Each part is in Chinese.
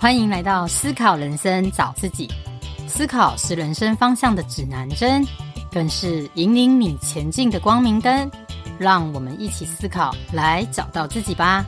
欢迎来到思考人生，找自己。思考是人生方向的指南针，更是引领你前进的光明灯。让我们一起思考，来找到自己吧。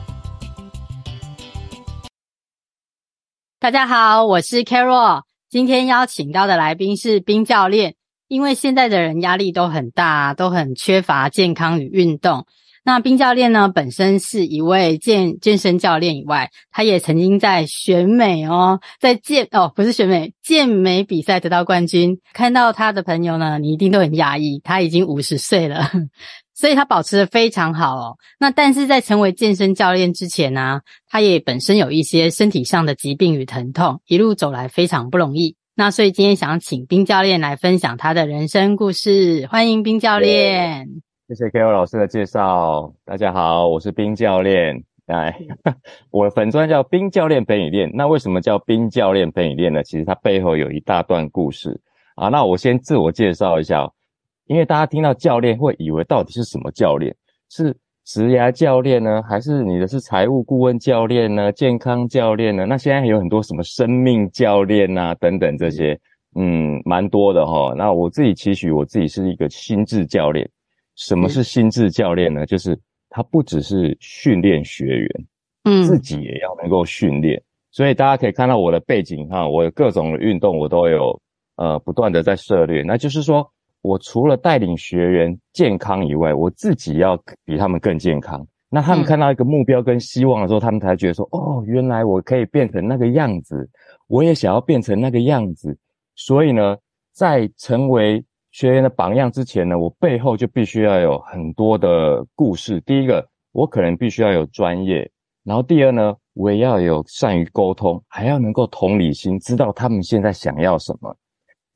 大家好，我是 Carol，今天邀请到的来宾是冰教练。因为现在的人压力都很大，都很缺乏健康与运动。那冰教练呢，本身是一位健健身教练以外，他也曾经在选美哦，在健哦不是选美健美比赛得到冠军。看到他的朋友呢，你一定都很讶异，他已经五十岁了，所以他保持得非常好哦。那但是在成为健身教练之前呢，他也本身有一些身体上的疾病与疼痛，一路走来非常不容易。那所以今天想请冰教练来分享他的人生故事，欢迎冰教练。谢谢 Carol 老师的介绍。大家好，我是冰教练。来，我的粉专叫冰教练陪你练。那为什么叫冰教练陪你练呢？其实它背后有一大段故事啊。那我先自我介绍一下，因为大家听到教练会以为到底是什么教练？是职涯教练呢，还是你的是财务顾问教练呢？健康教练呢？那现在还有很多什么生命教练啊等等这些，嗯，蛮多的哈。那我自己期许我自己是一个心智教练。什么是心智教练呢？就是他不只是训练学员，嗯，自己也要能够训练。所以大家可以看到我的背景哈，我有各种的运动我都有呃不断的在涉猎。那就是说我除了带领学员健康以外，我自己要比他们更健康。那他们看到一个目标跟希望的时候，他们才觉得说哦，原来我可以变成那个样子，我也想要变成那个样子。所以呢，在成为学员的榜样之前呢，我背后就必须要有很多的故事。第一个，我可能必须要有专业；然后第二呢，我也要有善于沟通，还要能够同理心，知道他们现在想要什么。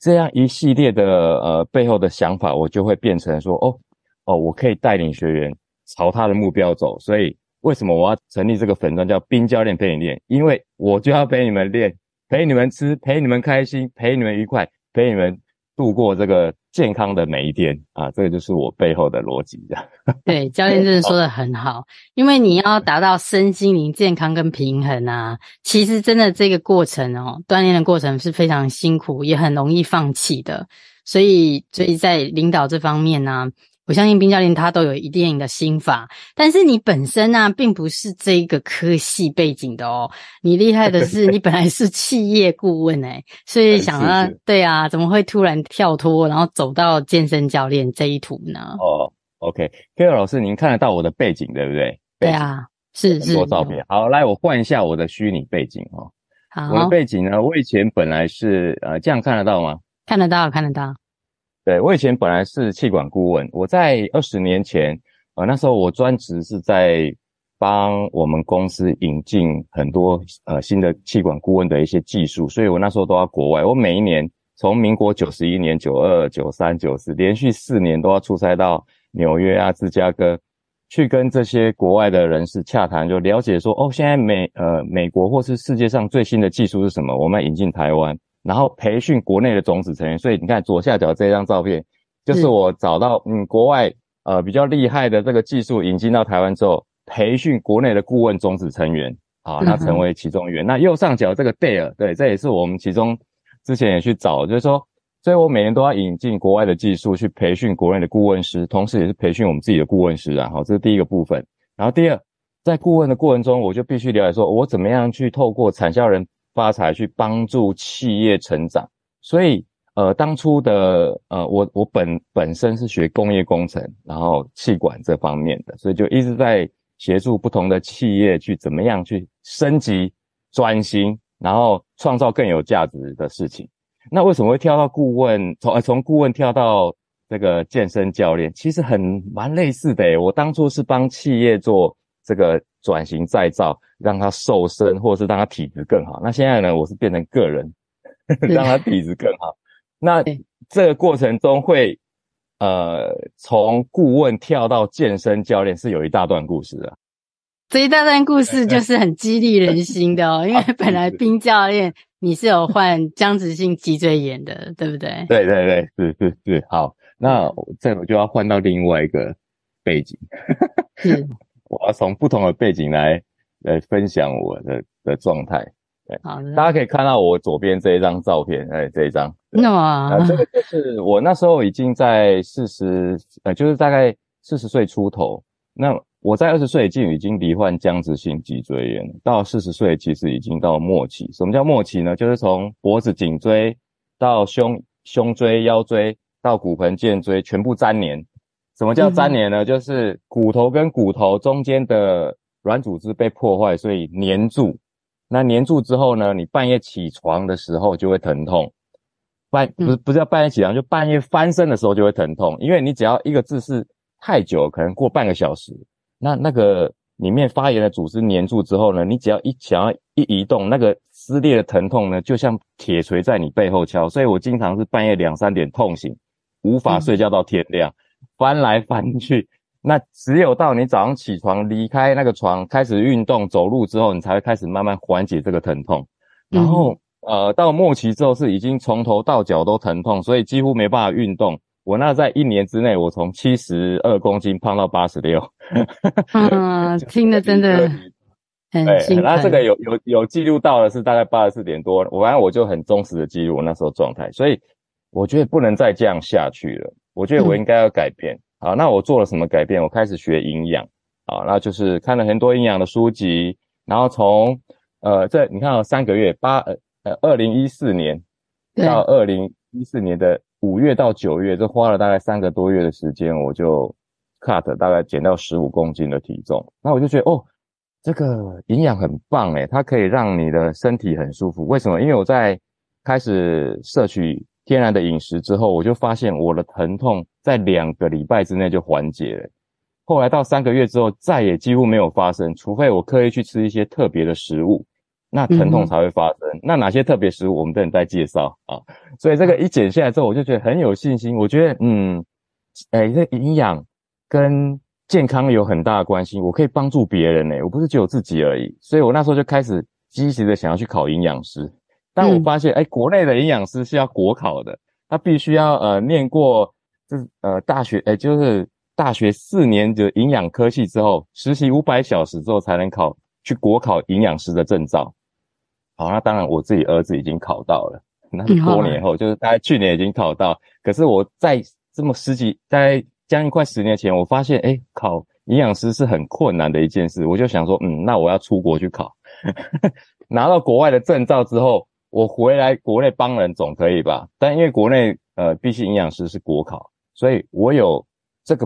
这样一系列的呃背后的想法，我就会变成说，哦哦，我可以带领学员朝他的目标走。所以为什么我要成立这个粉钻叫冰教练陪你练？因为我就要陪你们练，陪你们吃，陪你们开心，陪你们愉快，陪你们度过这个。健康的每一天。啊，这个就是我背后的逻辑，的。对，教练真的说的很好，因为你要达到身心灵健康跟平衡啊，其实真的这个过程哦，锻炼的过程是非常辛苦，也很容易放弃的，所以，所以在领导这方面呢、我相信冰教练他都有一定的心法，但是你本身呢、啊，并不是这个科系背景的哦。你厉害的是，你本来是企业顾问哎，所以想要对啊，怎么会突然跳脱，然后走到健身教练这一途呢？哦，OK，Carol 老师，您看得到我的背景对不对？对啊，是是。很多照片，好，来我换一下我的虚拟背景哦。好，我的背景呢，我以前本来是呃，这样看得到吗？看得到，看得到。对，我以前本来是气管顾问，我在二十年前，呃，那时候我专职是在帮我们公司引进很多呃新的气管顾问的一些技术，所以我那时候都要国外，我每一年从民国九十一年、九二、九三、九四，连续四年都要出差到纽约啊、芝加哥，去跟这些国外的人士洽谈，就了解说，哦，现在美呃美国或是世界上最新的技术是什么，我们要引进台湾。然后培训国内的种子成员，所以你看左下角这张照片，就是我找到嗯国外呃比较厉害的这个技术引进到台湾之后，培训国内的顾问种子成员啊，那成为其中一员。嗯、那右上角这个 Dare，对，这也是我们其中之前也去找，就是说，所以我每年都要引进国外的技术去培训国内的顾问师，同时也是培训我们自己的顾问师啊。好，这是第一个部分。然后第二，在顾问的过程中，我就必须了解说，我怎么样去透过产销人。发财去帮助企业成长，所以呃，当初的呃，我我本本身是学工业工程，然后气管这方面的，所以就一直在协助不同的企业去怎么样去升级、转型，然后创造更有价值的事情。那为什么会跳到顾问？从从顾问跳到这个健身教练，其实很蛮类似的。我当初是帮企业做这个。转型再造，让他瘦身，或者是让他体质更好。那现在呢，我是变成个人，让他体质更好。那这个过程中会，呃，从顾问跳到健身教练，是有一大段故事的。这一大段故事就是很激励人心的哦，因为本来冰教练你是有患僵直性脊椎炎的，对不对？对对对，是是是。好，那这我就要换到另外一个背景。是。我要从不同的背景来来分享我的的状态。对，好的，大家可以看到我左边这一张照片，哎，这一张，那么啊，这个就是我那时候已经在四十，呃，就是大概四十岁出头。那我在二十岁已经已经罹患僵直性脊椎炎，到四十岁其实已经到末期。什么叫末期呢？就是从脖子、颈椎到胸胸椎、腰椎到骨盆、荐椎全部粘连。什么叫粘连呢？嗯、就是骨头跟骨头中间的软组织被破坏，所以粘住。那粘住之后呢，你半夜起床的时候就会疼痛，半不是不是要半夜起床，就半夜翻身的时候就会疼痛，因为你只要一个姿势太久，可能过半个小时，那那个里面发炎的组织粘住之后呢，你只要一想要一移动，那个撕裂的疼痛呢，就像铁锤在你背后敲，所以我经常是半夜两三点痛醒，无法睡觉到天亮，翻来翻去。那只有到你早上起床离开那个床，开始运动走路之后，你才会开始慢慢缓解这个疼痛。然后，呃，到末期之后是已经从头到脚都疼痛，所以几乎没办法运动。我那在一年之内，我从七十二公斤胖到八十六。嗯，听的真的 很心疼。那这个有有有记录到的是大概八十四点多，我反正我就很忠实的记录我那时候状态，所以我觉得不能再这样下去了。我觉得我应该要改变。嗯好，那我做了什么改变？我开始学营养，啊，那就是看了很多营养的书籍，然后从呃，这你看哦，三个月，八呃呃，二零一四年到二零一四年的五月到九月，这花了大概三个多月的时间，我就 cut 大概减到十五公斤的体重。那我就觉得哦，这个营养很棒诶，它可以让你的身体很舒服。为什么？因为我在开始摄取。天然的饮食之后，我就发现我的疼痛在两个礼拜之内就缓解了。后来到三个月之后，再也几乎没有发生，除非我刻意去吃一些特别的食物，那疼痛才会发生。嗯、那哪些特别食物，我们等等再介绍啊。所以这个一减下来之后，我就觉得很有信心。我觉得，嗯，哎，这营养跟健康有很大的关系。我可以帮助别人呢，我不是只有自己而已。所以我那时候就开始积极的想要去考营养师。但我发现，哎、欸，国内的营养师是要国考的，他必须要呃念过这呃大学，哎、欸，就是大学四年的营养科系之后，实习五百小时之后才能考去国考营养师的证照。好，那当然我自己儿子已经考到了，那是多年后，就是大概去年已经考到。可是我在这么十几，在将近快十年前，我发现，哎、欸，考营养师是很困难的一件事。我就想说，嗯，那我要出国去考，拿到国外的证照之后。我回来国内帮人总可以吧？但因为国内呃，毕竟营养师是国考，所以我有这个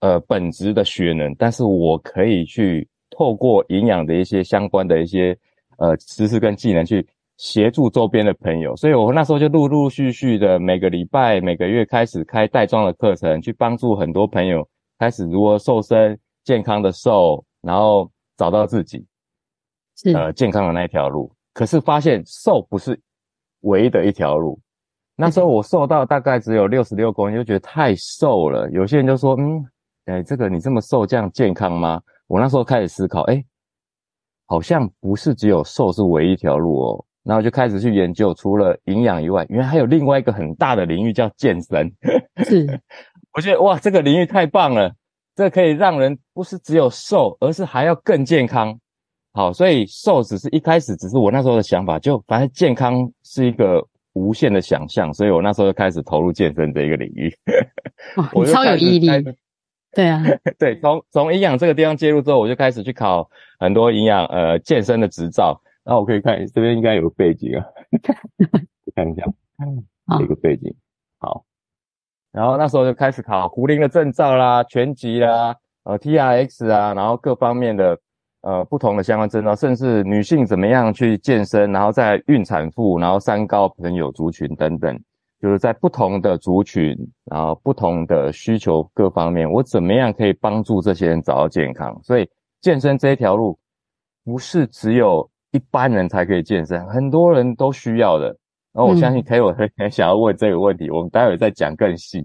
呃本职的学能，但是我可以去透过营养的一些相关的一些呃知识跟技能去协助周边的朋友，所以我那时候就陆陆续续的每个礼拜、每个月开始开带状的课程，去帮助很多朋友开始如何瘦身、健康的瘦，然后找到自己是呃健康的那一条路。可是发现瘦不是唯一的一条路。那时候我瘦到大概只有六十六公斤，就觉得太瘦了。有些人就说：“嗯，哎，这个你这么瘦，这样健康吗？”我那时候开始思考，哎，好像不是只有瘦是唯一一条路哦。然后就开始去研究，除了营养以外，原来还有另外一个很大的领域叫健身。是，我觉得哇，这个领域太棒了，这可以让人不是只有瘦，而是还要更健康。好，所以瘦只是一开始，只是我那时候的想法，就反正健康是一个无限的想象，所以我那时候就开始投入健身这一个领域。哇，你超有毅力。对啊，对，从从营养这个地方介入之后，我就开始去考很多营养呃健身的执照。然后我可以看这边应该有个背景啊，看一下，有一个背景。好，然后那时候就开始考壶铃的证照啦、拳击啦、呃 TRX 啊，然后各方面的。呃，不同的相关症状，甚至女性怎么样去健身，然后在孕产妇，然后三高朋友族群等等，就是在不同的族群，然后不同的需求各方面，我怎么样可以帮助这些人找到健康？所以健身这一条路，不是只有一般人才可以健身，很多人都需要的。然后我相信 K，我很很想要问这个问题，我们待会再讲更细。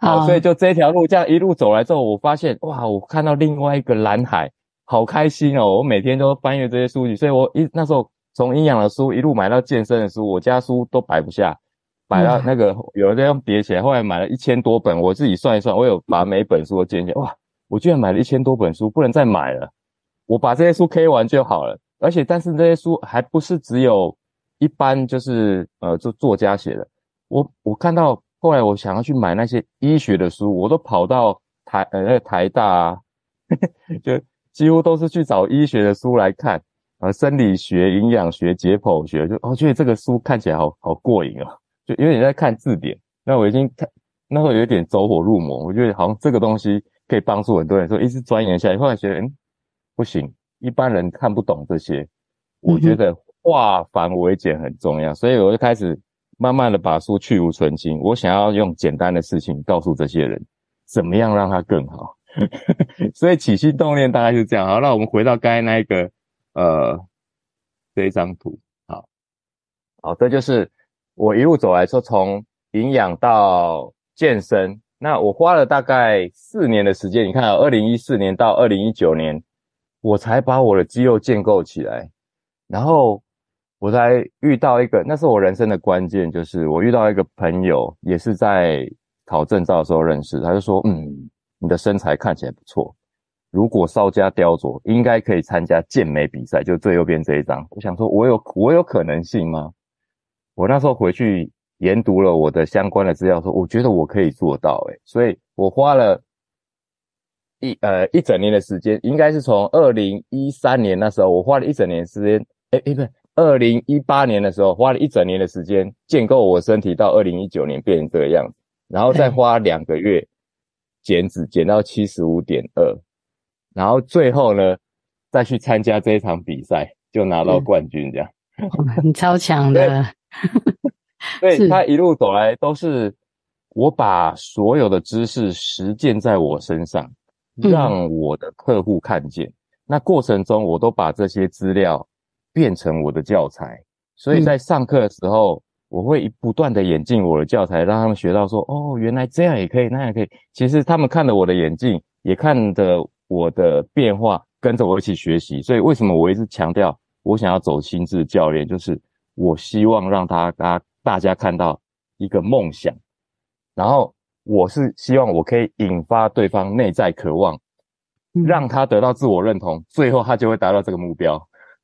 好，所以就这条路这样一路走来之后，我发现哇，我看到另外一个蓝海。好开心哦！我每天都翻阅这些书籍，所以我一那时候从营养的书一路买到健身的书，我家书都摆不下，摆到那个有的这样叠起来。后来买了一千多本，我自己算一算，我有把每本书都捡起来。哇，我居然买了一千多本书，不能再买了。我把这些书 K 完就好了。而且但是这些书还不是只有一般就是呃作作家写的，我我看到后来我想要去买那些医学的书，我都跑到台呃那个台大啊，就几乎都是去找医学的书来看，呃生理学、营养学、解剖学，就哦觉得这个书看起来好好过瘾哦，就有点在看字典。那我已经看那时候有点走火入魔，我觉得好像这个东西可以帮助很多人，所以一直钻研下来，后来觉得嗯不行。一般人看不懂这些，我觉得化繁为简很重要，所以我就开始慢慢的把书去无存菁。我想要用简单的事情告诉这些人，怎么样让它更好。所以起心动念大概是这样。好，那我们回到刚才那一个呃这一张图，好，好，这就是我一路走来说从营养到健身，那我花了大概四年的时间。你看，二零一四年到二零一九年。我才把我的肌肉建构起来，然后我才遇到一个，那是我人生的关键，就是我遇到一个朋友，也是在考证照的时候认识，他就说，嗯，你的身材看起来不错，如果稍加雕琢，应该可以参加健美比赛，就最右边这一张。我想说，我有我有可能性吗？我那时候回去研读了我的相关的资料，说我觉得我可以做到，诶，所以我花了。一呃一整年的时间，应该是从二零一三年那时候，我花了一整年时间，诶诶不是，二零一八年的时候花了一整年的时间建构我身体，到二零一九年变成这个样子，然后再 花两个月减脂减到七十五点二，然后最后呢再去参加这一场比赛，就拿到冠军这样。你超强的，所以 他一路走来都是我把所有的知识实践在我身上。让我的客户看见，那过程中我都把这些资料变成我的教材，所以在上课的时候，我会不断的演进我的教材，让他们学到说，哦，原来这样也可以，那样也可以。其实他们看着我的演进，也看着我的变化，跟着我一起学习。所以为什么我一直强调，我想要走心智教练，就是我希望让大家大家看到一个梦想，然后。我是希望我可以引发对方内在渴望，让他得到自我认同，最后他就会达到这个目标。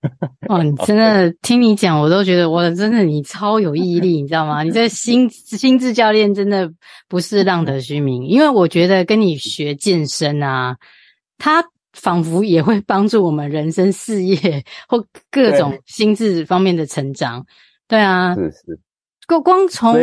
哦，你真的听你讲，我都觉得我真的你超有毅力，你知道吗？你这心心智教练真的不是浪得虚名，因为我觉得跟你学健身啊，他仿佛也会帮助我们人生事业或各种心智方面的成长。对，对啊，是是，光光从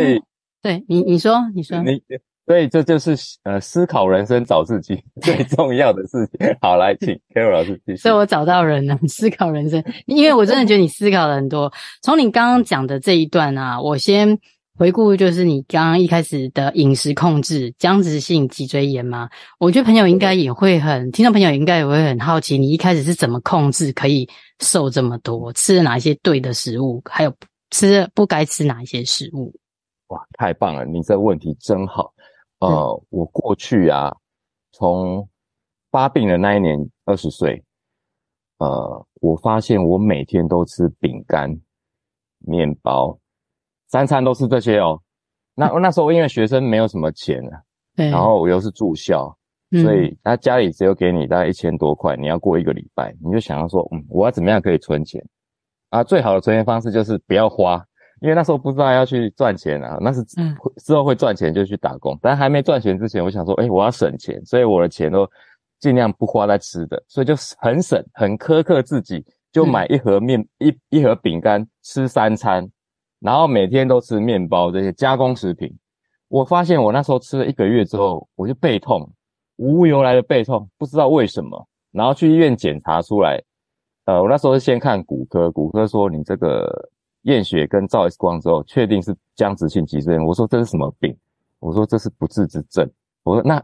对你你说你说你。所以这就是呃思考人生找自己 最重要的事情。好，来请 Carol 老师继续。所以我找到人了，思考人生，因为我真的觉得你思考了很多。从你刚刚讲的这一段啊，我先回顾，就是你刚刚一开始的饮食控制、僵直性脊椎炎嘛。我觉得朋友应该也会很，听众朋友应该也会很好奇，你一开始是怎么控制可以瘦这么多？吃了哪一些对的食物，还有吃了不该吃哪一些食物？哇，太棒了！你这问题真好。呃，我过去啊，从发病的那一年，二十岁，呃，我发现我每天都吃饼干、面包，三餐都是这些哦。那那时候因为学生没有什么钱啊，对，然后我又是住校，所以他家里只有给你大概一千多块，你要过一个礼拜，你就想要说，嗯，我要怎么样可以存钱？啊，最好的存钱方式就是不要花。因为那时候不知道要去赚钱啊，那是之后会赚钱就去打工，但还没赚钱之前，我想说，诶，我要省钱，所以我的钱都尽量不花在吃的，所以就很省，很苛刻自己，就买一盒面一一盒饼干吃三餐，然后每天都吃面包这些加工食品。我发现我那时候吃了一个月之后，我就背痛，无由来的背痛，不知道为什么，然后去医院检查出来，呃，我那时候是先看骨科，骨科说你这个。验血跟照 X 光之后，确定是僵直性脊椎炎。我说这是什么病？我说这是不治之症。我说那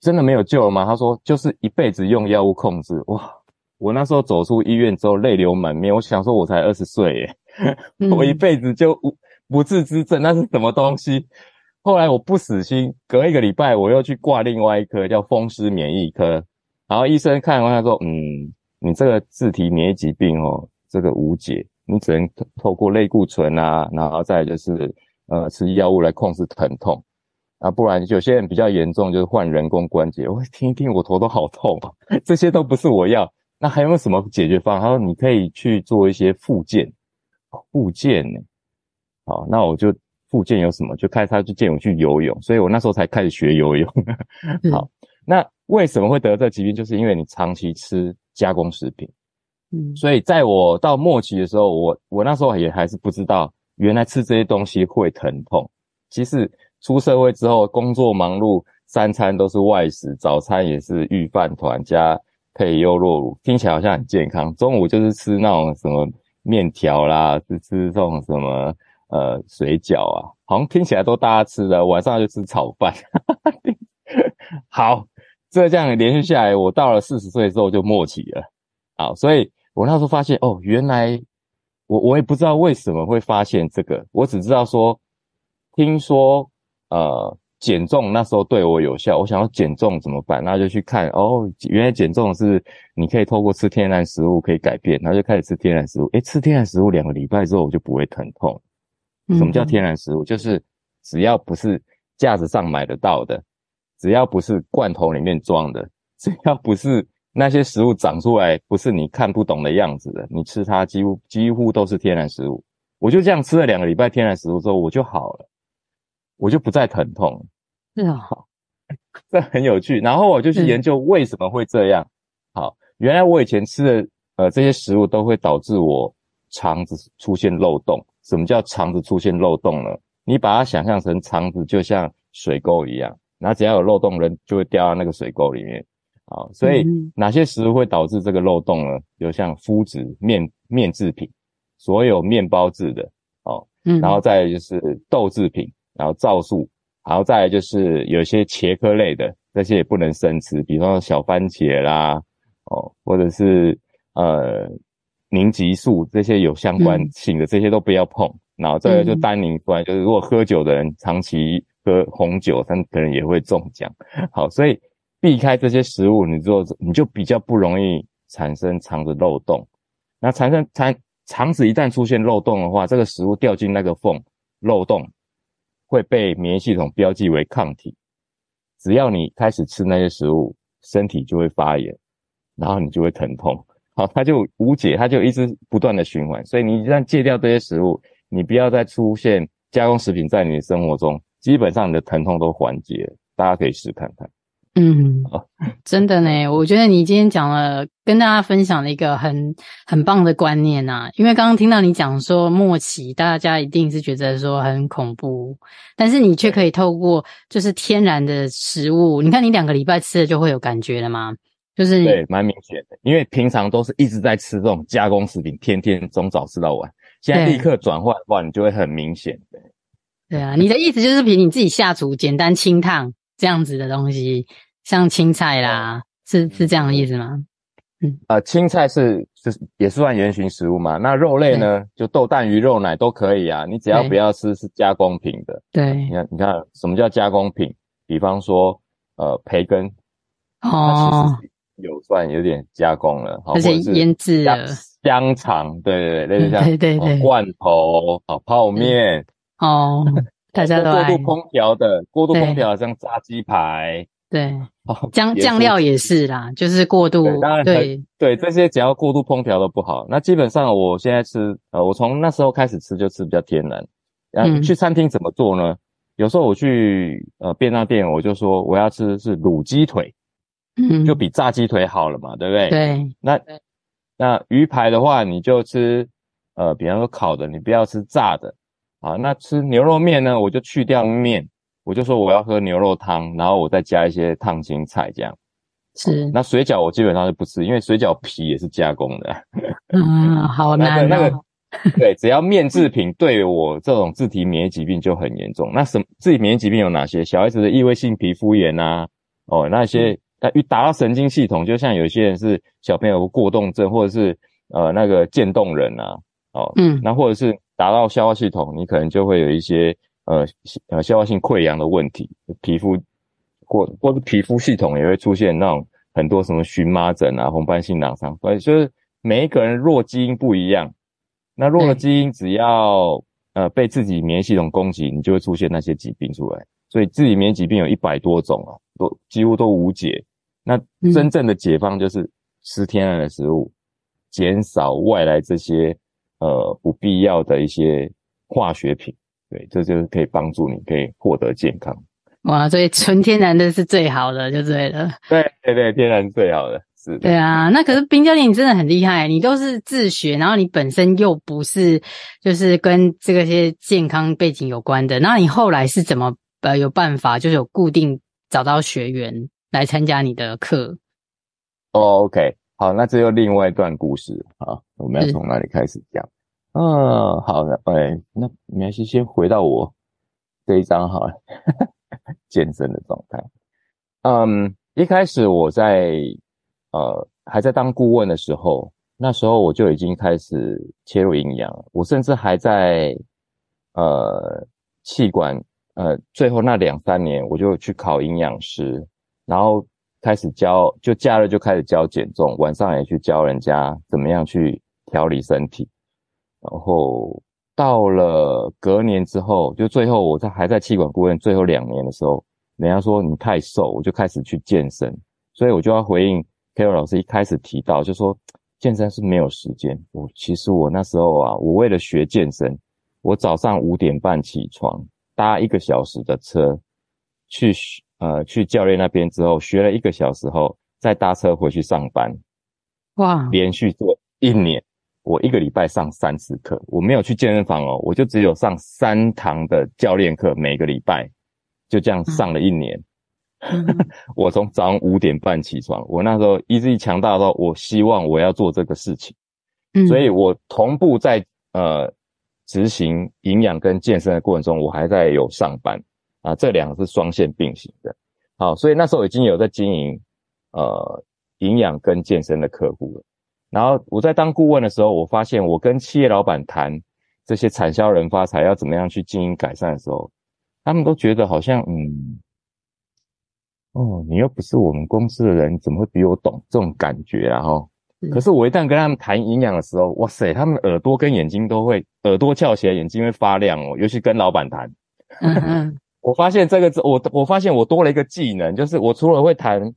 真的没有救了吗？他说就是一辈子用药物控制。哇！我那时候走出医院之后泪流满面。我想说我才二十岁耶，我一辈子就不不治之症，那是什么东西？后来我不死心，隔一个礼拜我又去挂另外一科叫风湿免疫科，然后医生看完他说：“嗯，你这个自体免疫疾病哦，这个无解。”你只能透过类固醇啊，然后再就是呃吃药物来控制疼痛啊，不然有些人比较严重就是换人工关节。我听一听，我头都好痛啊，这些都不是我要。那还有没有什么解决方案？他说你可以去做一些复健，复健呢？好，那我就复健有什么？就开始他就建议我去游泳，所以我那时候才开始学游泳。好，那为什么会得这疾病？就是因为你长期吃加工食品。嗯，所以在我到末期的时候，我我那时候也还是不知道，原来吃这些东西会疼痛。其实出社会之后，工作忙碌，三餐都是外食，早餐也是御饭团加配优酪乳，听起来好像很健康。中午就是吃那种什么面条啦，是吃这种什么呃水饺啊，好像听起来都大家吃的。晚上就吃炒饭。好，这这样连续下来，我到了四十岁之后就末期了。好，所以。我那时候发现哦，原来我我也不知道为什么会发现这个，我只知道说，听说呃减重那时候对我有效，我想要减重怎么办？那就去看哦，原来减重是你可以透过吃天然食物可以改变，然后就开始吃天然食物。诶，吃天然食物两个礼拜之后我就不会疼痛。什么叫天然食物？就是只要不是架子上买得到的，只要不是罐头里面装的，只要不是。那些食物长出来不是你看不懂的样子的，你吃它几乎几乎都是天然食物。我就这样吃了两个礼拜天然食物之后，我就好了，我就不再疼痛了。是啊，这很有趣。然后我就去研究为什么会这样。好，原来我以前吃的呃这些食物都会导致我肠子出现漏洞。什么叫肠子出现漏洞呢？你把它想象成肠子就像水沟一样，然后只要有漏洞，人就会掉到那个水沟里面。好，所以哪些食物会导致这个漏洞呢？就像麸质、面面制品，所有面包制的，哦，嗯，然后再来就是豆制品，然后皂素，然后再来就是有些茄科类的，这些也不能生吃，比方说小番茄啦，哦，或者是呃凝集素这些有相关性的，这些都不要碰。然后这个就单宁，不然就是如果喝酒的人长期喝红酒，他可能也会中奖。好，所以。避开这些食物，你做你就比较不容易产生肠子漏洞。那产生肠肠子一旦出现漏洞的话，这个食物掉进那个缝漏洞，会被免疫系统标记为抗体。只要你开始吃那些食物，身体就会发炎，然后你就会疼痛。好，它就无解，它就一直不断的循环。所以你一旦戒掉这些食物，你不要再出现加工食品在你的生活中，基本上你的疼痛都缓解。大家可以试看看。嗯，真的呢，我觉得你今天讲了，跟大家分享了一个很很棒的观念呐、啊。因为刚刚听到你讲说末期，大家一定是觉得说很恐怖，但是你却可以透过就是天然的食物，你看你两个礼拜吃了就会有感觉了吗？就是对，蛮明显的。因为平常都是一直在吃这种加工食品，天天从早吃到晚，现在立刻转换的话，你就会很明显。的，对啊，你的意思就是凭你自己下厨，简单清烫这样子的东西。像青菜啦，是是这样的意思吗？嗯，呃，青菜是就是也是算原型食物嘛。那肉类呢，就豆蛋鱼肉奶都可以啊。你只要不要吃是加工品的。对，你看你看什么叫加工品？比方说呃培根，哦，有算有点加工了，而且腌制了香肠，对对对，类似像对对对罐头哦泡面哦，大家都过度烹调的，过度烹调像炸鸡排。对，酱酱料也是啦，就是过度。对，当然对对，这些只要过度烹调都不好。那基本上我现在吃，呃，我从那时候开始吃就吃比较天然。嗯，去餐厅怎么做呢？有时候我去呃便当店，我就说我要吃是卤鸡腿，嗯，就比炸鸡腿好了嘛，对不对？对。那那鱼排的话，你就吃呃，比方说烤的，你不要吃炸的。啊，那吃牛肉面呢，我就去掉面。我就说我要喝牛肉汤，然后我再加一些烫青菜，这样。是。那水饺我基本上是不吃，因为水饺皮也是加工的。嗯，好 难、哦。那个，对，只要面制品对我这种自体免疫疾病就很严重。那什么自体免疫疾病有哪些？小孩子的异位性皮肤炎啊，哦，那些那一打到神经系统，就像有些人是小朋友过动症，或者是呃那个渐冻人啊，哦，嗯，那或者是达到消化系统，你可能就会有一些。呃呃，消化性溃疡的问题，皮肤或或者皮肤系统也会出现那种很多什么荨麻疹啊、红斑性狼疮，所以就是每一个人弱基因不一样，那弱的基因只要呃被自己免疫系统攻击，你就会出现那些疾病出来。所以自己免疫疾病有一百多种啊，都几乎都无解。那真正的解放就是吃天然的食物，减少外来这些呃不必要的一些化学品。对，这就是可以帮助你可以获得健康。哇，所以纯天然的是最好的，就对了。对对对，天然最好的，是的。对啊，那可是冰教练，你真的很厉害，你都是自学，然后你本身又不是就是跟这个些健康背景有关的，那你后来是怎么呃有办法，就是有固定找到学员来参加你的课？哦，OK，好，那这又另外一段故事啊，我们要从哪里开始讲？嗯，好的，哎，那没关系，先回到我这一张好了，健身的状态。嗯，一开始我在呃还在当顾问的时候，那时候我就已经开始切入营养，我甚至还在呃气管呃最后那两三年，我就去考营养师，然后开始教，就假日就开始教减重，晚上也去教人家怎么样去调理身体。然后到了隔年之后，就最后我在还在气管顾问最后两年的时候，人家说你太瘦，我就开始去健身。所以我就要回应 Carol 老师一开始提到，就说健身是没有时间。我其实我那时候啊，我为了学健身，我早上五点半起床，搭一个小时的车去呃去教练那边之后，学了一个小时后，再搭车回去上班。哇，连续做一年。我一个礼拜上三次课，我没有去健身房哦，我就只有上三堂的教练课，每个礼拜就这样上了一年。嗯、我从早上五点半起床，我那时候意志力强大到，我希望我要做这个事情，嗯、所以我同步在呃执行营养跟健身的过程中，我还在有上班啊，这两个是双线并行的。好，所以那时候已经有在经营呃营养跟健身的客户了。然后我在当顾问的时候，我发现我跟企业老板谈这些产销人发财要怎么样去经营改善的时候，他们都觉得好像嗯，哦，你又不是我们公司的人，怎么会比我懂这种感觉啊？哈，可是我一旦跟他们谈营养的时候，哇塞，他们耳朵跟眼睛都会耳朵翘起来，眼睛会发亮哦。尤其跟老板谈，嗯嗯，我发现这个我我发现我多了一个技能，就是我除了会谈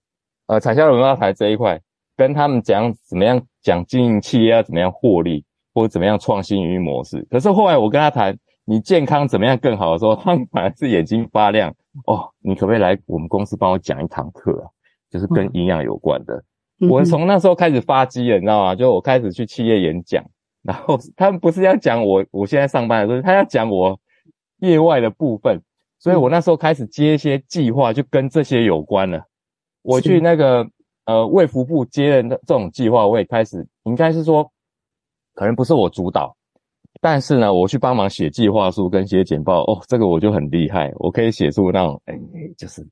呃产销人发财这一块。跟他们讲怎么样讲经营企业要怎么样获利，或者怎么样创新营运模式。可是后来我跟他谈你健康怎么样更好的时候，他反而是眼睛发亮哦。你可不可以来我们公司帮我讲一堂课啊？就是跟营养有关的。嗯、我从那时候开始发迹了，你知道吗？就我开始去企业演讲，然后他们不是要讲我我现在上班的时候，他要讲我业外的部分，所以我那时候开始接一些计划，就跟这些有关了。我去那个。呃，卫福部接任的这种计划，我也开始，应该是说，可能不是我主导，但是呢，我去帮忙写计划书跟写简报，哦，这个我就很厉害，我可以写出那种，哎，就是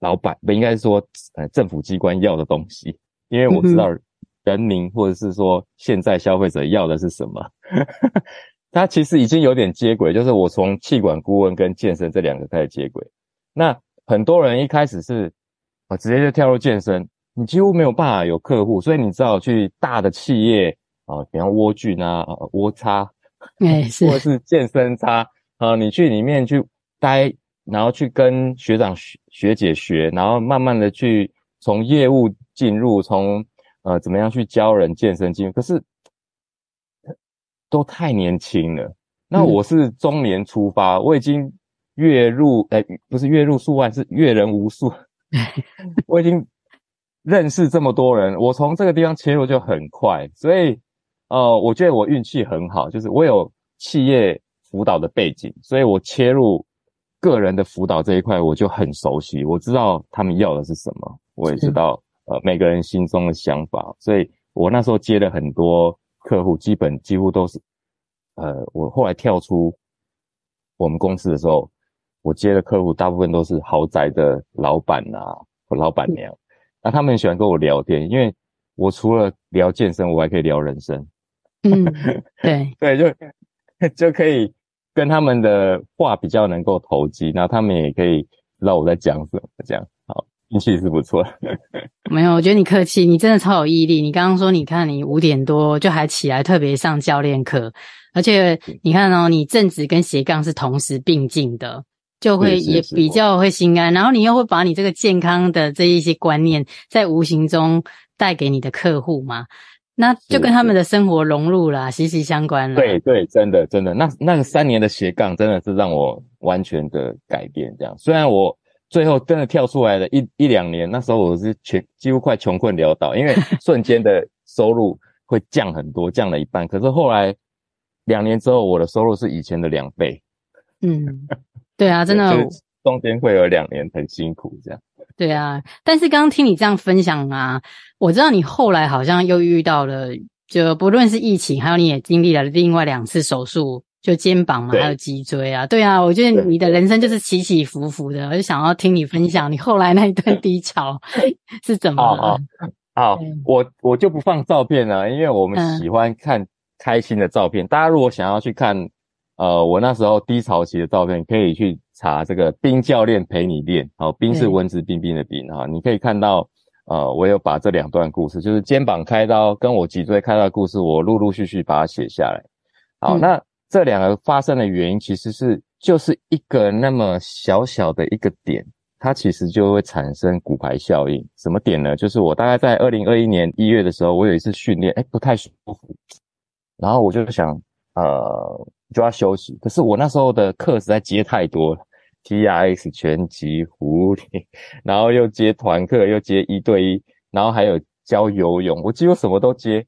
老板不应该是说，呃，政府机关要的东西，因为我知道人民或者是说现在消费者要的是什么，他其实已经有点接轨，就是我从气管顾问跟健身这两个开始接轨，那很多人一开始是，我直接就跳入健身。你几乎没有办法有客户，所以你只好去大的企业啊，比方窝俊啊、窝叉，哎，是，或者是健身叉啊，你去里面去待，然后去跟学长学学姐学，然后慢慢的去从业务进入，从呃怎么样去教人健身进入，可是都太年轻了。那我是中年出发，嗯、我已经月入哎，不是月入数万，是阅人无数，我已经。认识这么多人，我从这个地方切入就很快，所以，呃，我觉得我运气很好，就是我有企业辅导的背景，所以我切入个人的辅导这一块我就很熟悉，我知道他们要的是什么，我也知道呃每个人心中的想法，所以我那时候接了很多客户，基本几乎都是，呃，我后来跳出我们公司的时候，我接的客户大部分都是豪宅的老板啊或老板娘。那他们很喜欢跟我聊天，因为我除了聊健身，我还可以聊人生。嗯，对对，就就可以跟他们的话比较能够投机，然后他们也可以知道我在讲什么，这样好，运气是不错。没有，我觉得你客气，你真的超有毅力。你刚刚说，你看你五点多就还起来特别上教练课，而且你看哦，你正职跟斜杠是同时并进的。就会也比较会心安，然后你又会把你这个健康的这一些观念，在无形中带给你的客户嘛？那就跟他们的生活融入了，息息相关了。对对，真的真的，那那个三年的斜杠真的是让我完全的改变。这样，虽然我最后真的跳出来了一一两年，那时候我是全几乎快穷困潦倒，因为瞬间的收入会降很多，降了一半。可是后来两年之后，我的收入是以前的两倍。嗯，对啊，真的，中间会有两年很辛苦这样。对啊，但是刚刚听你这样分享啊，我知道你后来好像又遇到了，就不论是疫情，还有你也经历了另外两次手术，就肩膀嘛，还有脊椎啊。对啊，我觉得你的人生就是起起伏伏的，我就想要听你分享你后来那一段低潮是怎么了。好，我我就不放照片了，因为我们喜欢看开心的照片。嗯、大家如果想要去看，呃，我那时候低潮期的照片，可以去。查这个冰教练陪你练，好，冰是文质彬彬的冰哈，你可以看到，呃，我有把这两段故事，就是肩膀开刀跟我脊椎开刀的故事，我陆陆续续把它写下来。好，嗯、那这两个发生的原因，其实是就是一个那么小小的一个点，它其实就会产生骨牌效应。什么点呢？就是我大概在二零二一年一月的时候，我有一次训练，哎，不太舒服，然后我就想，呃，就要休息。可是我那时候的课实在接太多了。TRX 全集狐狸，然后又接团课，又接一对一，然后还有教游泳，我几乎什么都接，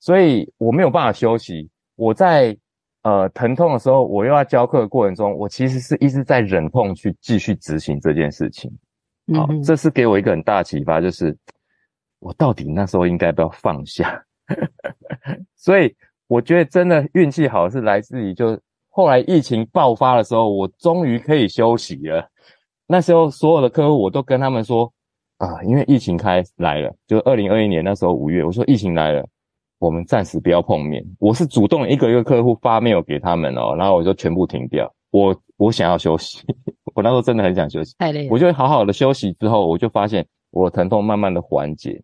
所以我没有办法休息。我在呃疼痛的时候，我又要教课的过程中，我其实是一直在忍痛去继续执行这件事情。好，这是给我一个很大的启发，就是我到底那时候应该不要放下。所以我觉得真的运气好是来自于就。后来疫情爆发的时候，我终于可以休息了。那时候所有的客户，我都跟他们说啊，因为疫情开来了，就二零二一年那时候五月，我说疫情来了，我们暂时不要碰面。我是主动一个一个客户发 mail 给他们哦，然后我就全部停掉。我我想要休息，我那时候真的很想休息，太累了。我就好好的休息之后，我就发现我的疼痛慢慢的缓解。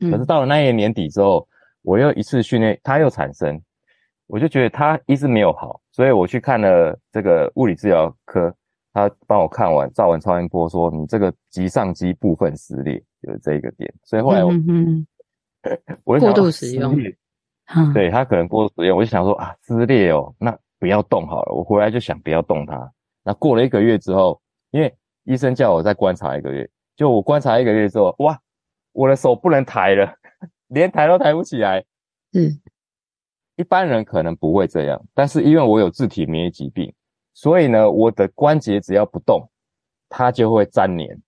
嗯。可是到了那一年年底之后，我又一次训练，它又产生。我就觉得他一直没有好，所以我去看了这个物理治疗科，他帮我看完照完超音波，说你这个棘上肌部分撕裂，就是这一个点。所以后来我，嗯嗯 我过度使用，嗯、对他可能过度使用，我就想说啊，撕裂哦，那不要动好了。我回来就想不要动它。那过了一个月之后，因为医生叫我再观察一个月，就我观察一个月之后，哇，我的手不能抬了，连抬都抬不起来。嗯。一般人可能不会这样，但是因为我有自体免疫疾病，所以呢，我的关节只要不动，它就会粘连。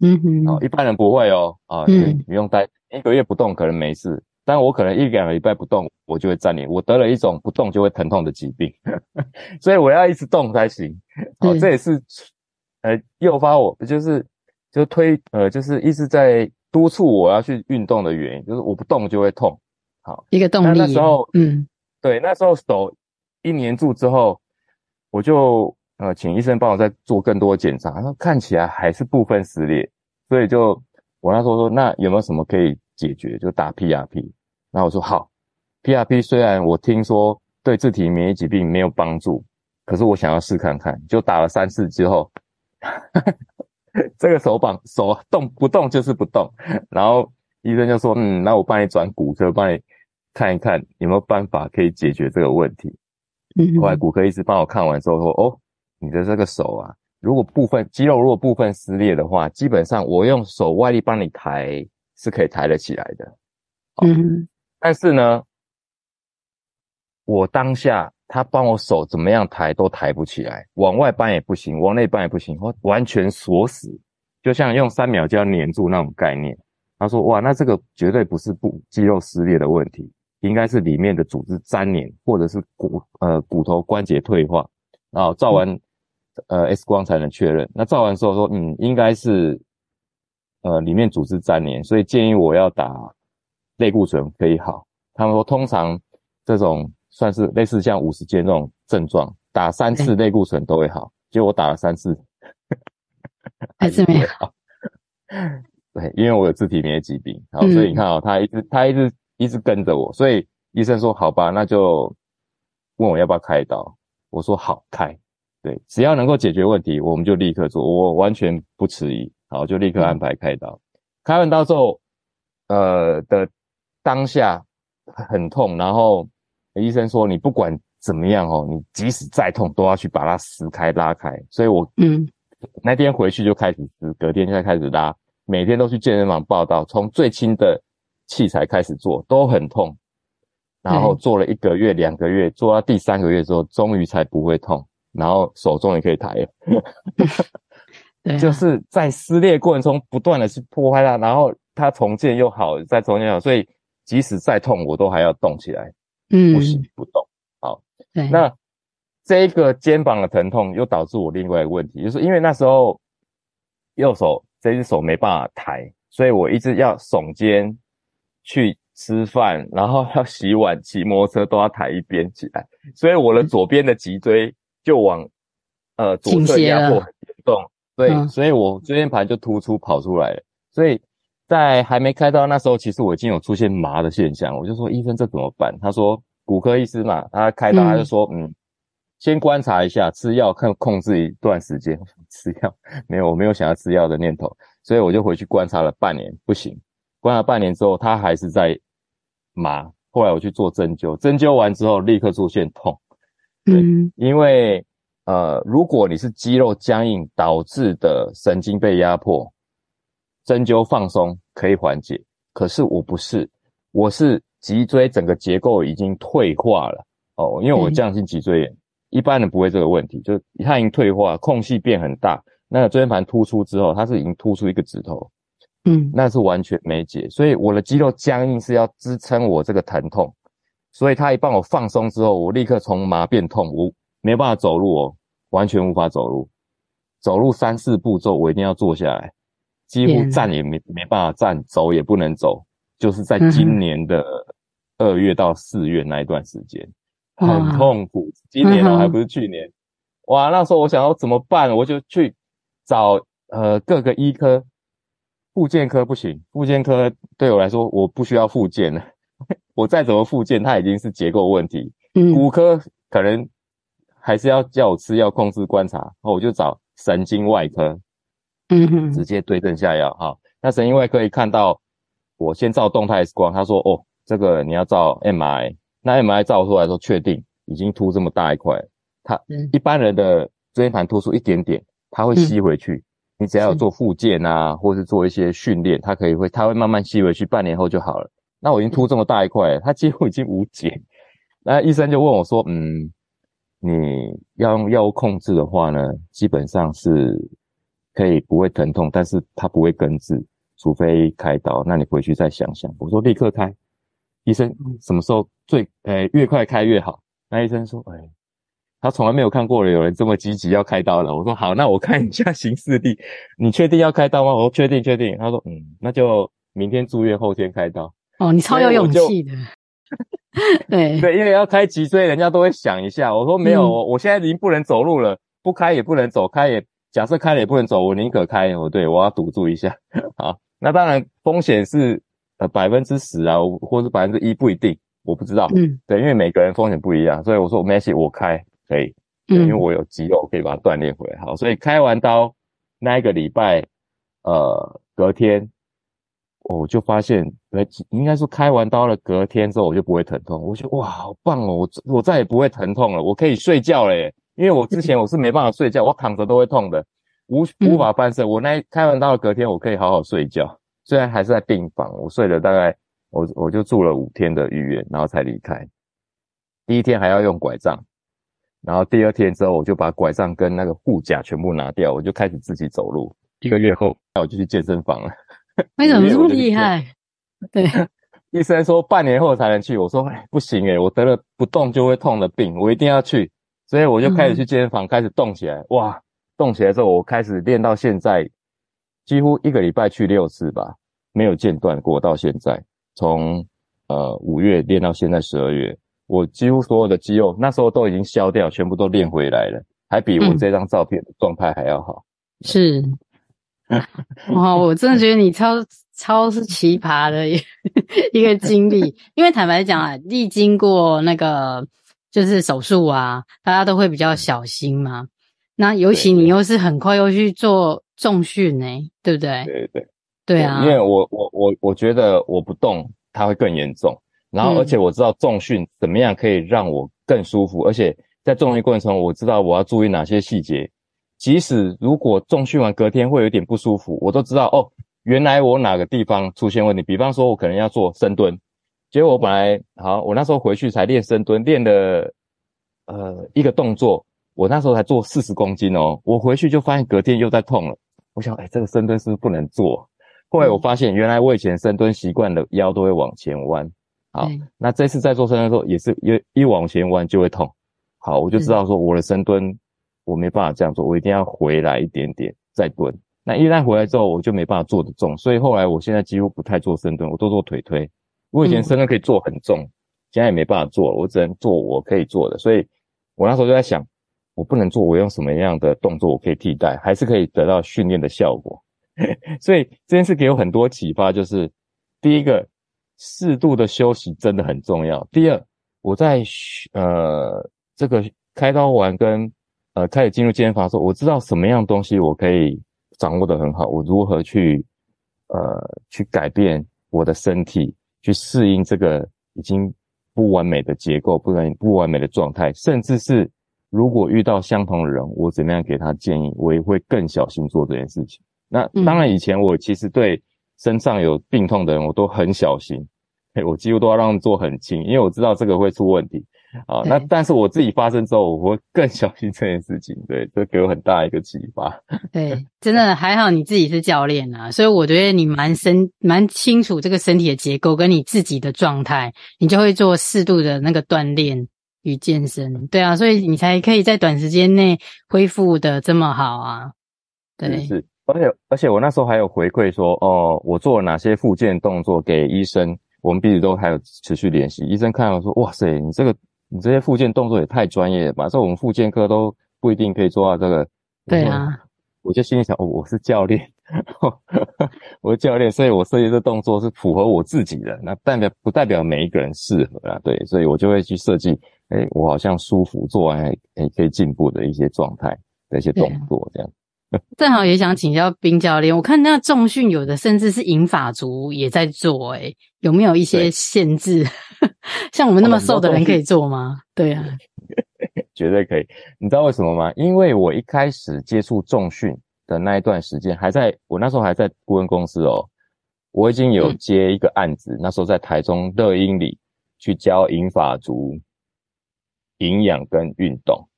嗯哼，哦，一般人不会哦，啊，你不用担，一个月不动可能没事，但我可能一两个礼拜不动，我就会粘连。我得了一种不动就会疼痛的疾病，所以我要一直动才行。哦，这也是呃诱发我，就是就推呃就是一直在督促我要去运动的原因，就是我不动就会痛。好，一个动力。那时候，嗯，对，那时候手一黏住之后，我就呃请医生帮我再做更多检查，然后看起来还是部分撕裂，所以就我那时候说，那有没有什么可以解决？就打 PRP。然后我说好，PRP 虽然我听说对自体免疫疾病没有帮助，可是我想要试看看，就打了三次之后，这个手绑手动不动就是不动，然后医生就说，嗯，那我帮你转骨科，帮你。看一看有没有办法可以解决这个问题。嗯，后来骨科医师帮我看完之后说：“哦，你的这个手啊，如果部分肌肉如果部分撕裂的话，基本上我用手外力帮你抬是可以抬得起来的。”嗯，但是呢，我当下他帮我手怎么样抬都抬不起来，往外扳也不行，往内扳也不行，我完全锁死，就像用三秒就要黏住那种概念。他说：“哇，那这个绝对不是不肌肉撕裂的问题。”应该是里面的组织粘连，或者是骨呃骨头关节退化，然后照完、呃 X 光才能确认。那照完之后说，嗯，应该是呃里面组织粘连，所以建议我要打类固醇可以好。他们说通常这种算是类似像五十肩这种症状，打三次类固醇都会好。结果我打了三次，还是没有好。对，因为我有自体免疫疾病，好，所以你看啊、哦，他一直他一直。一直跟着我，所以医生说好吧，那就问我要不要开刀。我说好开，对，只要能够解决问题，我们就立刻做，我完全不迟疑，好，就立刻安排开刀。嗯、开完刀之后，呃的当下很痛，然后医生说你不管怎么样哦，你即使再痛都要去把它撕开拉开。所以我嗯那天回去就开始撕，隔天就开始拉，每天都去健身房报道，从最轻的器材开始做都很痛，然后做了一个月、两个月，做到第三个月之后，终于才不会痛，然后手终于可以抬了。对啊、就是在撕裂过程中不断的去破坏它，然后它重建又好，再重建又好，所以即使再痛，我都还要动起来。嗯，不行不动。好，对。那这一个肩膀的疼痛又导致我另外一个问题，就是因为那时候右手这只手没办法抬，所以我一直要耸肩去吃饭，然后要洗碗、骑摩托车都要抬一边起来，所以我的左边的脊椎就往呃左侧压迫很严重。对，嗯、所以我椎间盘就突出跑出来了。所以在还没开刀那时候，其实我已经有出现麻的现象。我就说医生，这怎么办？他说骨科医师嘛，他开刀他就说嗯，嗯，先观察一下，吃药看控制一段时间。吃药没有，我没有想要吃药的念头，所以我就回去观察了半年，不行。观察半年之后，他还是在麻。后来我去做针灸，针灸完之后立刻出现痛。对，嗯、因为。呃，如果你是肌肉僵硬导致的神经被压迫，针灸放松可以缓解。可是我不是，我是脊椎整个结构已经退化了哦，因为我降性脊椎炎，嗯、一般人不会这个问题，就它已经退化，空隙变很大，那个椎间盘突出之后，它是已经突出一个指头，嗯，那是完全没解。所以我的肌肉僵硬是要支撑我这个疼痛，所以他一帮我放松之后，我立刻从麻变痛，我。没办法走路哦，完全无法走路。走路三四步骤，我一定要坐下来，几乎站也没没办法站，走也不能走。就是在今年的二月到四月那一段时间，嗯、很痛苦。今年哦，还不是去年。嗯、哇，那时候我想要怎么办？我就去找呃各个医科，复健科不行，复健科对我来说我不需要复健了。我再怎么复健，它已经是结构问题。嗯，骨科可能。还是要叫我吃药控制观察，然后我就找神经外科，嗯哼，直接对症下药哈。那神经外科一看到我先照动态 X 光，他说哦，这个你要照 MRI，那 MRI 照出来说确定已经凸这么大一块，他一般人的椎间盘突出一点点，他会吸回去。嗯、你只要有做复健啊，或是做一些训练，他可以会他会慢慢吸回去，半年后就好了。那我已经凸这么大一块，他几乎已经无解。那医生就问我说，嗯。你要用药物控制的话呢，基本上是可以不会疼痛，但是它不会根治，除非开刀。那你回去再想想。我说立刻开，医生什么时候最诶越快开越好。那医生说，哎，他从来没有看过有人这么积极要开刀了。我说好，那我看一下行事历，你确定要开刀吗？我说确定确定。他说嗯，那就明天住院，后天开刀。哦，你超有勇气的。对对，因为要开脊椎，人家都会想一下。我说没有，我、嗯、我现在已经不能走路了，不开也不能走，开也假设开了也不能走，我宁可开。我对我要赌注一下。好，那当然风险是呃百分之十啊，或是百分之一不一定，我不知道。嗯，对，因为每个人风险不一样，所以我说没关系，我开可以，对，因为我有肌肉可以把它锻炼回来。好，所以开完刀那一个礼拜，呃，隔天。我就发现，呃，应该说开完刀了，隔天之后我就不会疼痛。我觉得哇，好棒哦！我我再也不会疼痛了，我可以睡觉了耶。因为我之前我是没办法睡觉，我躺着都会痛的，无无法翻身。我那开完刀的隔天，我可以好好睡觉，虽然还是在病房，我睡了大概我我就住了五天的医院，然后才离开。第一天还要用拐杖，然后第二天之后我就把拐杖跟那个护甲全部拿掉，我就开始自己走路。一个月后，那我就去健身房了。为什么这么厉害？对，医生说半年后才能去。我说哎，不行诶，我得了不动就会痛的病，我一定要去。所以我就开始去健身房，嗯、开始动起来。哇，动起来之后，我开始练到现在，几乎一个礼拜去六次吧，没有间断过。到现在，从呃五月练到现在十二月，我几乎所有的肌肉那时候都已经消掉，全部都练回来了，还比我这张照片的状态还要好。嗯、是。哇，我真的觉得你超超是奇葩的一 一个经历，因为坦白讲啊，历经过那个就是手术啊，大家都会比较小心嘛。那尤其你又是很快又去做重训呢，对不对？对对对，对啊，因为我我我我觉得我不动它会更严重，然后而且我知道重训怎么样可以让我更舒服，嗯、而且在重训过程中我知道我要注意哪些细节，即使如果重训完隔天会有点不舒服，我都知道哦，原来我哪个地方出现问题。比方说，我可能要做深蹲，结果我本来好，我那时候回去才练深蹲，练了呃一个动作，我那时候才做四十公斤哦，我回去就发现隔天又在痛了。我想，哎，这个深蹲是不是不能做？后来我发现，原来我以前深蹲习惯的腰都会往前弯。好，嗯、那这次在做深蹲的时候，也是一一往前弯就会痛。好，我就知道说我的深蹲我没办法这样做，我一定要回来一点点再蹲。那一旦回来之后，我就没办法做得重，所以后来我现在几乎不太做深蹲，我都做腿推。我以前深蹲可以做很重，现在也没办法做，我只能做我可以做的。所以我那时候就在想，我不能做，我用什么样的动作我可以替代，还是可以得到训练的效果。所以这件事给我很多启发，就是第一个，适度的休息真的很重要。第二，我在呃这个开刀完跟呃开始进入健身房的时候，我知道什么样东西我可以掌握的很好，我如何去呃去改变我的身体，去适应这个已经不完美的结构，不然不完美的状态，甚至是如果遇到相同的人，我怎么样给他建议，我也会更小心做这件事情。那当然，以前我其实对身上有病痛的人，我都很小心，嘿，我几乎都要让他们做很轻，因为我知道这个会出问题啊。那但是我自己发生之后，我会更小心这件事情，对，这给我很大一个启发。对，真的还好你自己是教练啊，所以我觉得你蛮身蛮清楚这个身体的结构跟你自己的状态，你就会做适度的那个锻炼与健身。对啊，所以你才可以在短时间内恢复的这么好啊。对。是。而且而且我那时候还有回馈说，哦，我做了哪些复健动作给医生，我们彼此都还有持续联系。医生看到说，哇塞，你这个你这些复健动作也太专业了吧？这我们复健科都不一定可以做到这个。对啊，我就心里想，哦，我是教练，我是教练，所以我设计这动作是符合我自己的，那代表不代表每一个人适合啊？对，所以我就会去设计，哎，我好像舒服，做完还哎可以进步的一些状态的一些动作这样。正好也想请教冰教练，我看那重训有的甚至是银发族也在做，诶，有没有一些限制？像我们那么瘦的人可以做吗？对啊，绝对可以。你知道为什么吗？因为我一开始接触重训的那一段时间，还在我那时候还在顾问公司哦，我已经有接一个案子，嗯、那时候在台中乐英里去教银发族营养跟运动，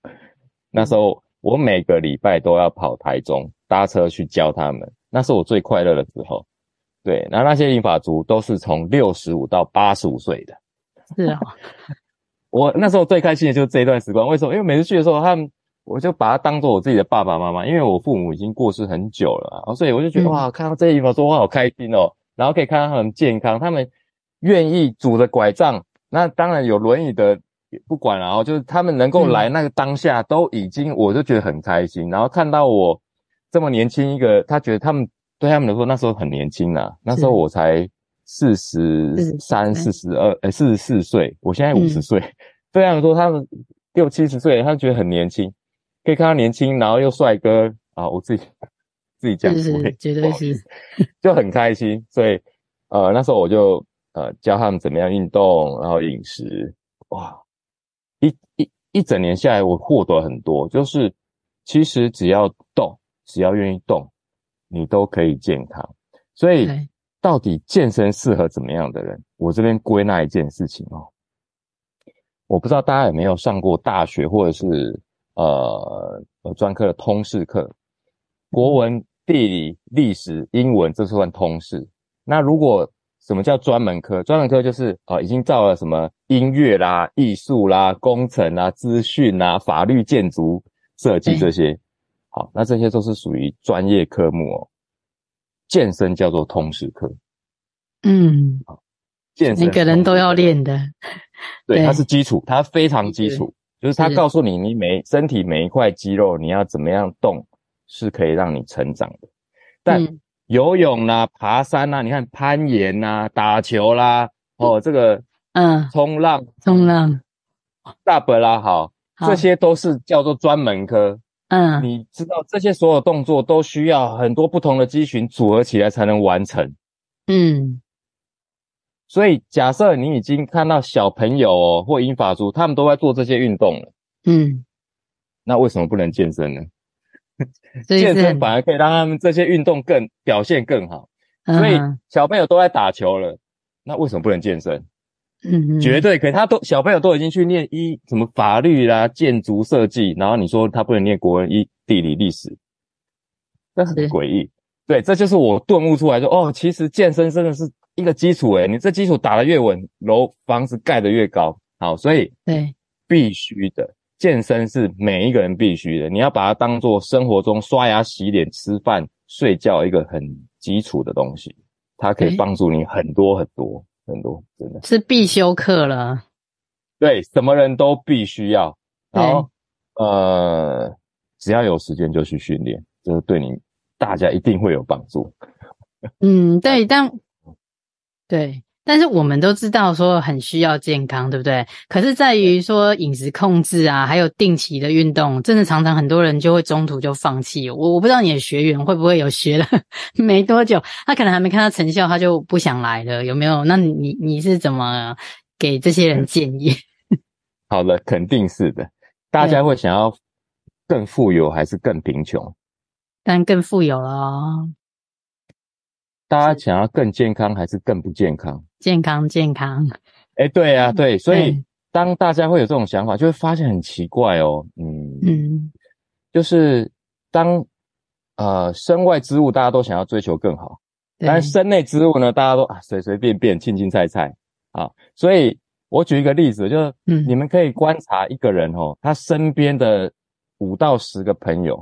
那时候。我每个礼拜都要跑台中，搭车去教他们，那是我最快乐的时候。对，那那些银发族都是从六十五到八十五岁的。是啊，我那时候最开心的就是这一段时光。为什么？因为每次去的时候，他们我就把他当做我自己的爸爸妈妈，因为我父母已经过世很久了，所以我就觉得、嗯、哇，看到这些银发族我好开心哦。然后可以看到他们健康，他们愿意拄着拐杖，那当然有轮椅的。不管了，然后就是他们能够来那个当下，都已经我就觉得很开心。然后看到我这么年轻一个，他觉得他们对他们来说那时候很年轻呐。那时候我才四十三、四十二，哎，四十四岁。我现在五十岁，对他们说他们六七十岁，他觉得很年轻，可以看到年轻，然后又帅哥啊！我自己 自己讲，是是绝对是，就很开心。所以呃，那时候我就呃教他们怎么样运动，然后饮食，哇。一一一整年下来，我获得很多。就是其实只要动，只要愿意动，你都可以健康。所以到底健身适合怎么样的人？我这边归纳一件事情哦。我不知道大家有没有上过大学或者是呃呃专科的通识课，国文、地理、历史、英文，这算通识。那如果什么叫专门科？专门科就是啊，已经到了什么音乐啦、艺术啦、工程啦、资讯啦、法律、建筑设计这些。好，那这些都是属于专业科目哦。健身叫做通识课。嗯，好健身每个人都要练的。对，它是基础，它非常基础，就是它告诉你，你每身体每一块肌肉你要怎么样动，是可以让你成长的。但游泳啦、啊，爬山啦、啊，你看攀岩啦、啊，打球啦，哦，这个，嗯，冲浪，冲浪，大伯拉，好，这些都是叫做专门科。嗯，你知道这些所有动作都需要很多不同的肌群组合起来才能完成。嗯，所以假设你已经看到小朋友哦或英法族他们都在做这些运动了，嗯，那为什么不能健身呢？健身反而可以让他们这些运动更表现更好。所以小朋友都在打球了，那为什么不能健身？嗯，绝对可以。他都小朋友都已经去念一什么法律啦、建筑设计，然后你说他不能念国文、一地理、历史，这很诡异。对，这就是我顿悟出来说，哦，其实健身真的是一个基础诶，你这基础打得越稳，楼房子盖得越高。好，所以对，必须的健身是每一个人必须的，你要把它当做生活中刷牙、洗脸、吃饭、睡觉一个很基础的东西，它可以帮助你很多很多。很多真的。是必修课了，对，什么人都必须要，然后呃，只要有时间就去训练，这个对你大家一定会有帮助。嗯，对，但对。但是我们都知道说很需要健康，对不对？可是在于说饮食控制啊，还有定期的运动，真的常常很多人就会中途就放弃。我我不知道你的学员会不会有学了没多久，他可能还没看到成效，他就不想来了，有没有？那你你是怎么给这些人建议？好了，肯定是的。大家会想要更富有还是更贫穷？但更富有了哦。大家想要更健康还是更不健康？健康，健康。哎，对啊，对，所以当大家会有这种想法，就会发现很奇怪哦。嗯嗯，就是当呃身外之物大家都想要追求更好，但是身内之物呢，大家都啊随随便便、青青菜菜啊。所以我举一个例子，就是嗯，你们可以观察一个人哦，他身边的五到十个朋友，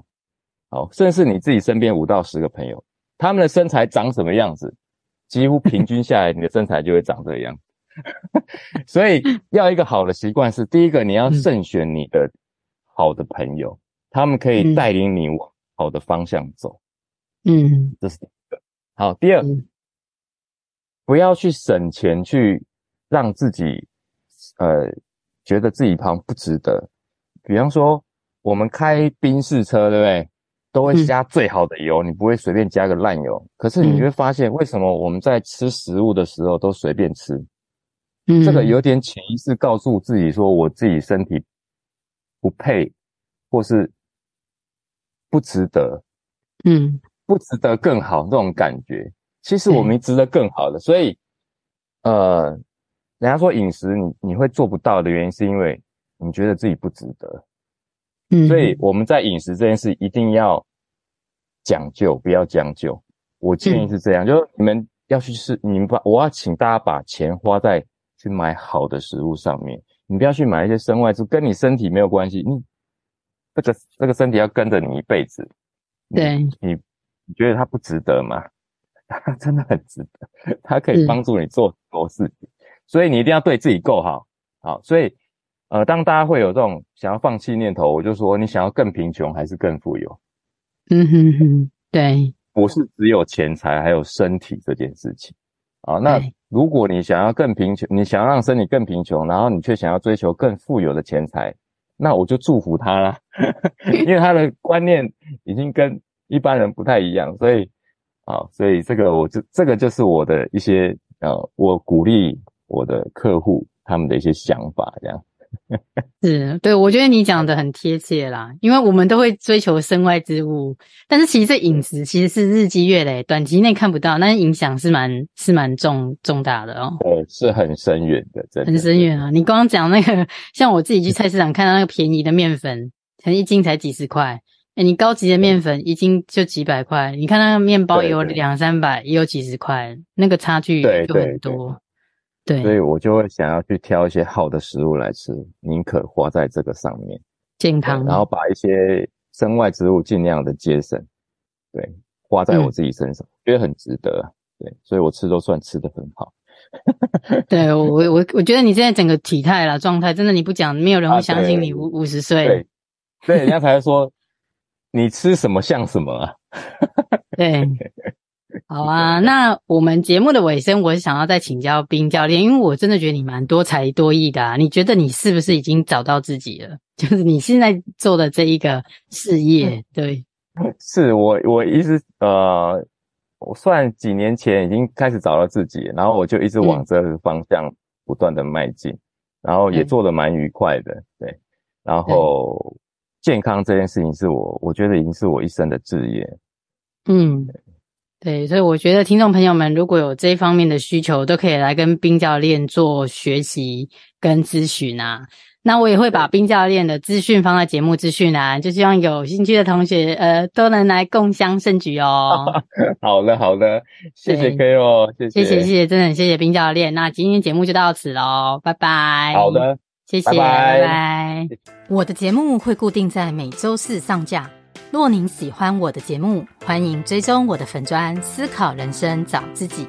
哦，甚至是你自己身边五到十个朋友。他们的身材长什么样子，几乎平均下来，你的身材就会长这样。所以，要一个好的习惯是：第一个，你要慎选你的好的朋友，他们可以带领你往好的方向走。嗯，这是第一个。好，第二，不要去省钱，去让自己呃觉得自己好像不值得。比方说，我们开宾士车，对不对？都会加最好的油，嗯、你不会随便加个烂油。可是你会发现，为什么我们在吃食物的时候都随便吃？嗯，这个有点潜意识告诉自己说，我自己身体不配，或是不值得，嗯，不值得更好这种感觉。其实我们值得更好的，所以，呃，人家说饮食你你会做不到的原因，是因为你觉得自己不值得。所以我们在饮食这件事一定要讲究，不要将就。我建议是这样，嗯、就是你们要去吃，你们把我要请大家把钱花在去买好的食物上面，你不要去买一些身外之物，跟你身体没有关系。你这个这个身体要跟着你一辈子，对，你你觉得它不值得吗？它真的很值得，它可以帮助你做很多事情，所以你一定要对自己够好，好，所以。呃，当大家会有这种想要放弃念头，我就说，你想要更贫穷还是更富有？嗯哼哼，对，不是只有钱财，还有身体这件事情。啊，那如果你想要更贫穷，你想要让身体更贫穷，然后你却想要追求更富有的钱财，那我就祝福他啦，因为他的观念已经跟一般人不太一样，所以啊，所以这个我就这个就是我的一些呃，我鼓励我的客户他们的一些想法，这样。是，对，我觉得你讲的很贴切啦，因为我们都会追求身外之物，但是其实这饮食其实是日积月累，短期内看不到，但是影响是蛮是蛮重重大的哦。对，是很深远的，真的很深远啊！你光讲那个，像我自己去菜市场看到那个便宜的面粉，可能一斤才几十块，诶你高级的面粉一斤就几百块，你看那个面包有两三百，也有几十块，那个差距就很多。对所以我就会想要去挑一些好的食物来吃，宁可花在这个上面，健康，然后把一些身外之物尽量的节省，对，花在我自己身上，嗯、觉得很值得，对，所以我吃都算吃的很好。对，我我我觉得你现在整个体态啦状态，真的你不讲，没有人会相信你五五十岁，对，所以人家才会说 你吃什么像什么啊，对。好啊，那我们节目的尾声，我是想要再请教冰教练，因为我真的觉得你蛮多才多艺的啊。你觉得你是不是已经找到自己了？就是你现在做的这一个事业，对？是我，我一直呃，我算几年前已经开始找到自己，然后我就一直往这个方向不断的迈进，嗯、然后也做得蛮愉快的，对。然后健康这件事情是我，我觉得已经是我一生的志业。嗯。对，所以我觉得听众朋友们如果有这一方面的需求，都可以来跟冰教练做学习跟咨询啊。那我也会把冰教练的资讯放在节目资讯栏，就希望有兴趣的同学呃都能来共襄盛举哦。好的，好的，谢谢 K 哦，谢谢，谢谢，谢谢，真的很谢谢冰教练。那今天节目就到此喽，拜拜。好的，谢谢，拜拜。拜拜。我的节目会固定在每周四上架。若您喜欢我的节目，欢迎追踪我的粉砖思考人生找自己，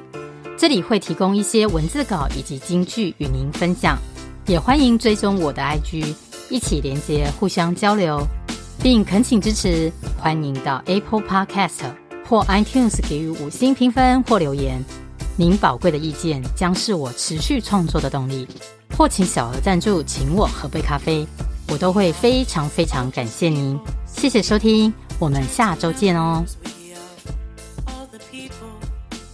这里会提供一些文字稿以及金句与您分享，也欢迎追踪我的 IG，一起连接互相交流，并恳请支持，欢迎到 Apple Podcast 或 iTunes 给予五星评分或留言，您宝贵的意见将是我持续创作的动力，或请小额赞助，请我喝杯咖啡。我都会非常非常感谢您，谢谢收听，我们下周见哦。